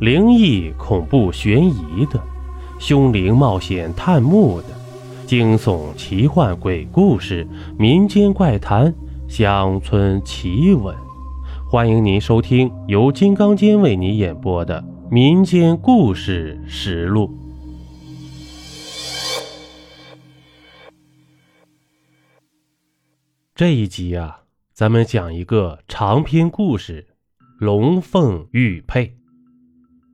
灵异、恐怖、悬疑的，凶灵冒险探墓的，惊悚、奇幻、鬼故事、民间怪谈、乡村奇闻，欢迎您收听由金刚间为您演播的《民间故事实录》。这一集啊，咱们讲一个长篇故事《龙凤玉佩》。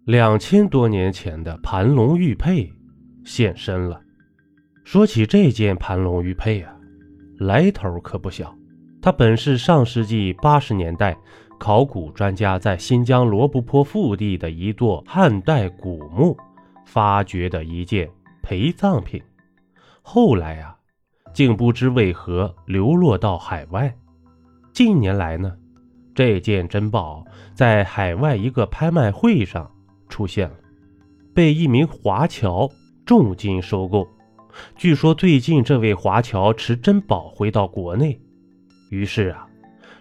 两千多年前的盘龙玉佩现身了。说起这件盘龙玉佩啊，来头可不小。它本是上世纪八十年代考古专家在新疆罗布泊腹地的一座汉代古墓发掘的一件陪葬品。后来啊，竟不知为何流落到海外。近年来呢，这件珍宝在海外一个拍卖会上。出现了，被一名华侨重金收购。据说最近这位华侨持珍宝回到国内，于是啊，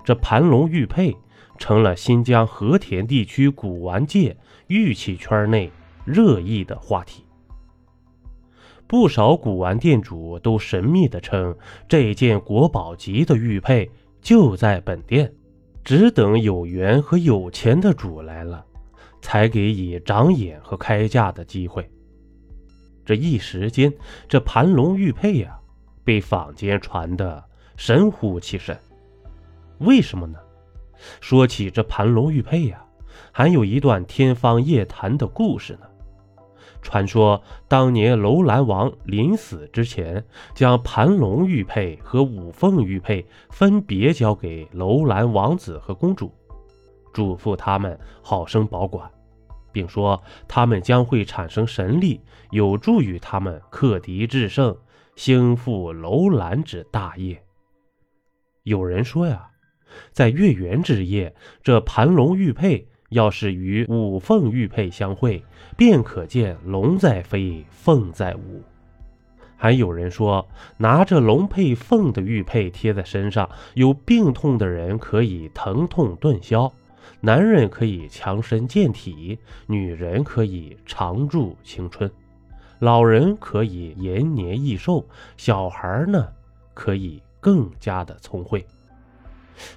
这盘龙玉佩成了新疆和田地区古玩界玉器圈内热议的话题。不少古玩店主都神秘地称，这件国宝级的玉佩就在本店，只等有缘和有钱的主来了。才给以长眼和开价的机会。这一时间，这盘龙玉佩呀，被坊间传得神乎其神。为什么呢？说起这盘龙玉佩呀，还有一段天方夜谭的故事呢。传说当年楼兰王临死之前，将盘龙玉佩和五凤玉佩分别交给楼兰王子和公主。嘱咐他们好生保管，并说他们将会产生神力，有助于他们克敌制胜，兴复楼兰之大业。有人说呀，在月圆之夜，这盘龙玉佩要是与五凤玉佩相会，便可见龙在飞，凤在舞。还有人说，拿着龙配凤的玉佩贴在身上，有病痛的人可以疼痛顿消。男人可以强身健体，女人可以长驻青春，老人可以延年益寿，小孩呢可以更加的聪慧。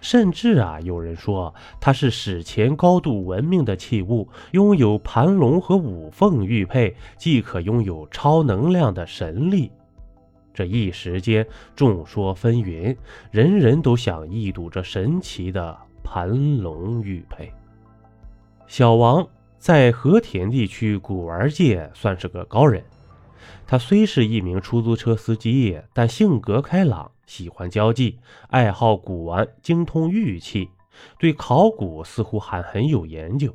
甚至啊，有人说它是史前高度文明的器物，拥有盘龙和五凤玉佩，即可拥有超能量的神力。这一时间众说纷纭，人人都想一睹这神奇的。盘龙玉佩，小王在和田地区古玩界算是个高人。他虽是一名出租车司机，但性格开朗，喜欢交际，爱好古玩，精通玉器，对考古似乎还很有研究。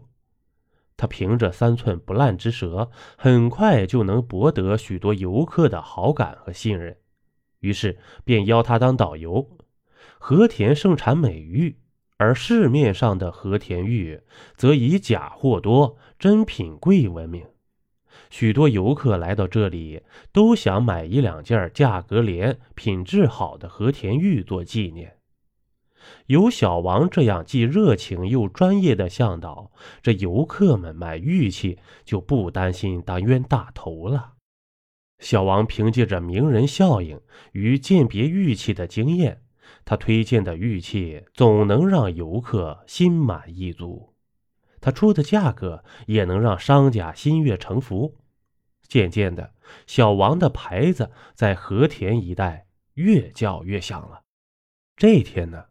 他凭着三寸不烂之舌，很快就能博得许多游客的好感和信任，于是便邀他当导游。和田盛产美玉。而市面上的和田玉则以假货多、真品贵闻名。许多游客来到这里，都想买一两件价格廉、品质好的和田玉做纪念。有小王这样既热情又专业的向导，这游客们买玉器就不担心当冤大头了。小王凭借着名人效应与鉴别玉器的经验。他推荐的玉器总能让游客心满意足，他出的价格也能让商家心悦诚服。渐渐的，小王的牌子在和田一带越叫越响了。这天呢，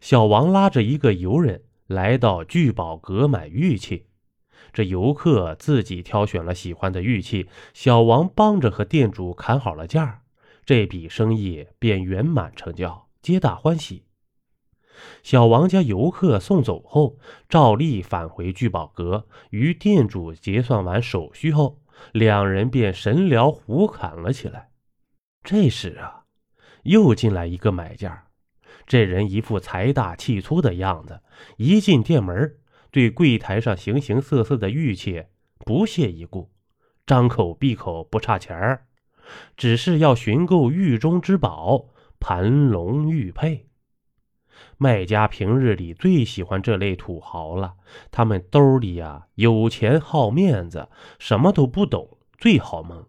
小王拉着一个游人来到聚宝阁买玉器，这游客自己挑选了喜欢的玉器，小王帮着和店主砍好了价，这笔生意便圆满成交。皆大欢喜。小王将游客送走后，照例返回聚宝阁，与店主结算完手续后，两人便神聊胡侃了起来。这时啊，又进来一个买家，这人一副财大气粗的样子，一进店门，对柜台上形形色色的玉器不屑一顾，张口闭口不差钱儿，只是要寻购狱中之宝。盘龙玉佩，卖家平日里最喜欢这类土豪了，他们兜里啊有钱好面子，什么都不懂，最好蒙。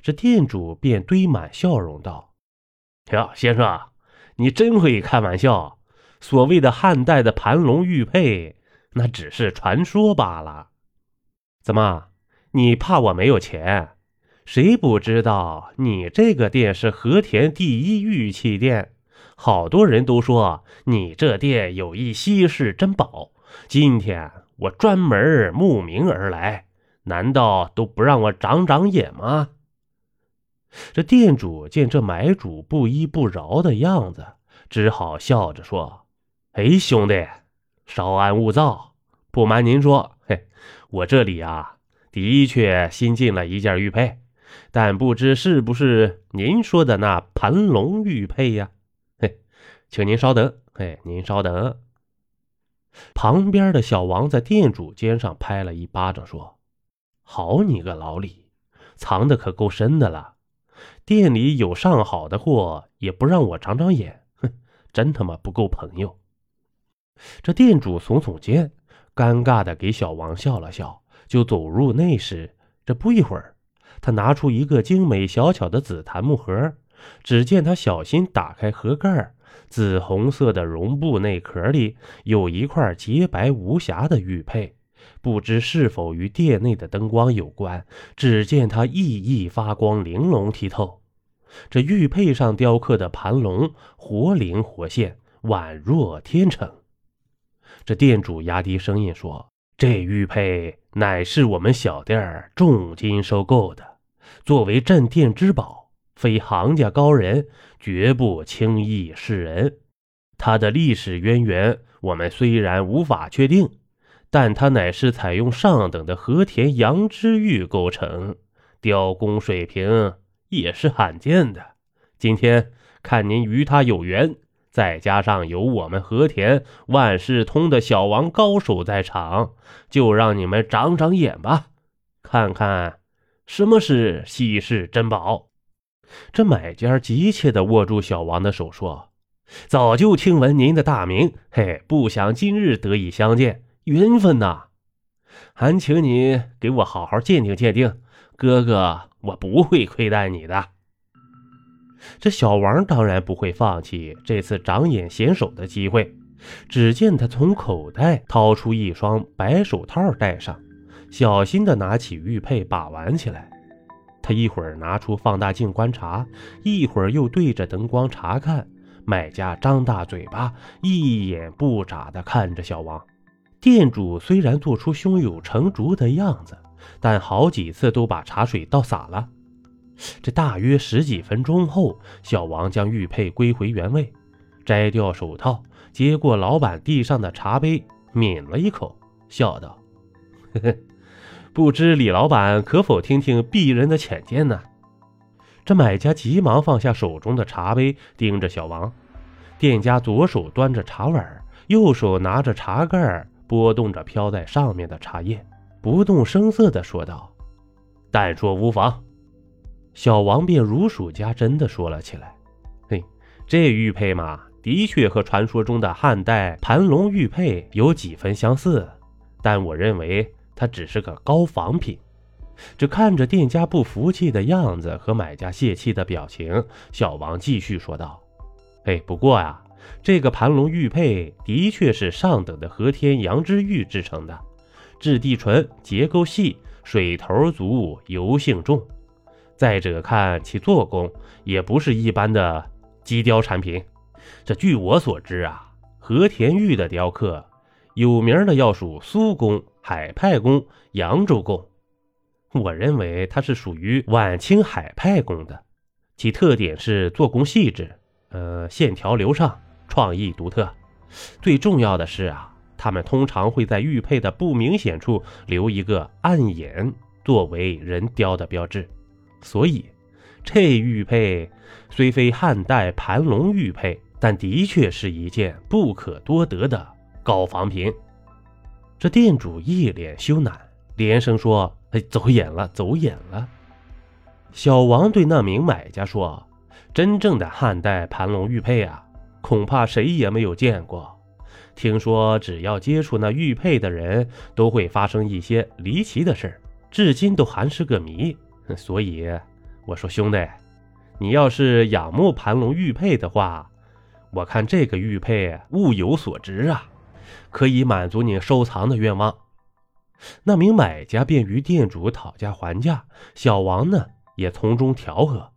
这店主便堆满笑容道：“哟，先生，你真会开玩笑。所谓的汉代的盘龙玉佩，那只是传说罢了。怎么，你怕我没有钱？谁不知道你这个店是和田第一玉器店？好多人都说你这店有一稀世珍宝。今天我专门慕名而来，难道都不让我长长眼吗？”这店主见这买主不依不饶的样子，只好笑着说：“哎，兄弟，稍安勿躁。不瞒您说，嘿，我这里啊，的确新进了一件玉佩，但不知是不是您说的那盘龙玉佩呀？嘿，请您稍等，嘿，您稍等。”旁边的小王在店主肩上拍了一巴掌，说：“好你个老李，藏的可够深的了。”店里有上好的货，也不让我长长眼，哼，真他妈不够朋友。这店主耸耸肩，尴尬的给小王笑了笑，就走入内室。这不一会儿，他拿出一个精美小巧的紫檀木盒，只见他小心打开盒盖，紫红色的绒布内壳里有一块洁白无瑕的玉佩。不知是否与店内的灯光有关？只见它熠熠发光，玲珑剔透。这玉佩上雕刻的盘龙活灵活现，宛若天成。这店主压低声音说：“这玉佩乃是我们小店重金收购的，作为镇店之宝，非行家高人绝不轻易示人。它的历史渊源，我们虽然无法确定。”但它乃是采用上等的和田羊脂玉构成，雕工水平也是罕见的。今天看您与他有缘，再加上有我们和田万事通的小王高手在场，就让你们长长眼吧，看看什么是稀世珍宝。这买家急切地握住小王的手，说：“早就听闻您的大名，嘿，不想今日得以相见。”缘分呐，还请你给我好好鉴定鉴定，哥哥，我不会亏待你的。这小王当然不会放弃这次长眼显手的机会。只见他从口袋掏出一双白手套戴上，小心的拿起玉佩把玩起来。他一会儿拿出放大镜观察，一会儿又对着灯光查看。买家张大嘴巴，一眼不眨的看着小王。店主虽然做出胸有成竹的样子，但好几次都把茶水倒洒了。这大约十几分钟后，小王将玉佩归回原位，摘掉手套，接过老板地上的茶杯，抿了一口，笑道：“呵呵，不知李老板可否听听鄙人的浅见呢？”这买家急忙放下手中的茶杯，盯着小王。店家左手端着茶碗，右手拿着茶盖。拨动着飘在上面的茶叶，不动声色地说道：“但说无妨。”小王便如数家珍地说了起来：“嘿，这玉佩嘛，的确和传说中的汉代盘龙玉佩有几分相似，但我认为它只是个高仿品。”这看着店家不服气的样子和买家泄气的表情，小王继续说道：“哎，不过呀。”这个盘龙玉佩的确是上等的和田羊脂玉制成的，质地纯，结构细，水头足，油性重。再者看其做工，也不是一般的机雕产品。这据我所知啊，和田玉的雕刻，有名的要数苏公、海派宫、扬州宫。我认为它是属于晚清海派宫的，其特点是做工细致，呃，线条流畅。创意独特，最重要的是啊，他们通常会在玉佩的不明显处留一个暗眼，作为人雕的标志。所以，这玉佩虽非汉代盘龙玉佩，但的确是一件不可多得的高仿品。这店主一脸羞赧，连声说：“哎，走眼了，走眼了。”小王对那名买家说：“真正的汉代盘龙玉佩啊。”恐怕谁也没有见过。听说只要接触那玉佩的人，都会发生一些离奇的事至今都还是个谜。所以我说兄弟，你要是仰慕盘龙玉佩的话，我看这个玉佩物有所值啊，可以满足你收藏的愿望。那名买家便与店主讨价还价，小王呢也从中调和，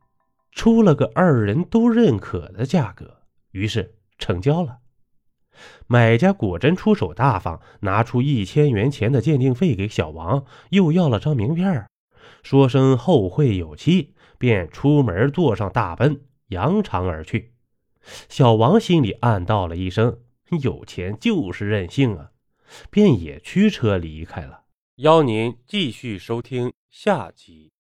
出了个二人都认可的价格，于是成交了。买家果真出手大方，拿出一千元钱的鉴定费给小王，又要了张名片，说声后会有期，便出门坐上大奔，扬长而去。小王心里暗道了一声：“有钱就是任性啊！”便也驱车离开了。邀您继续收听下集。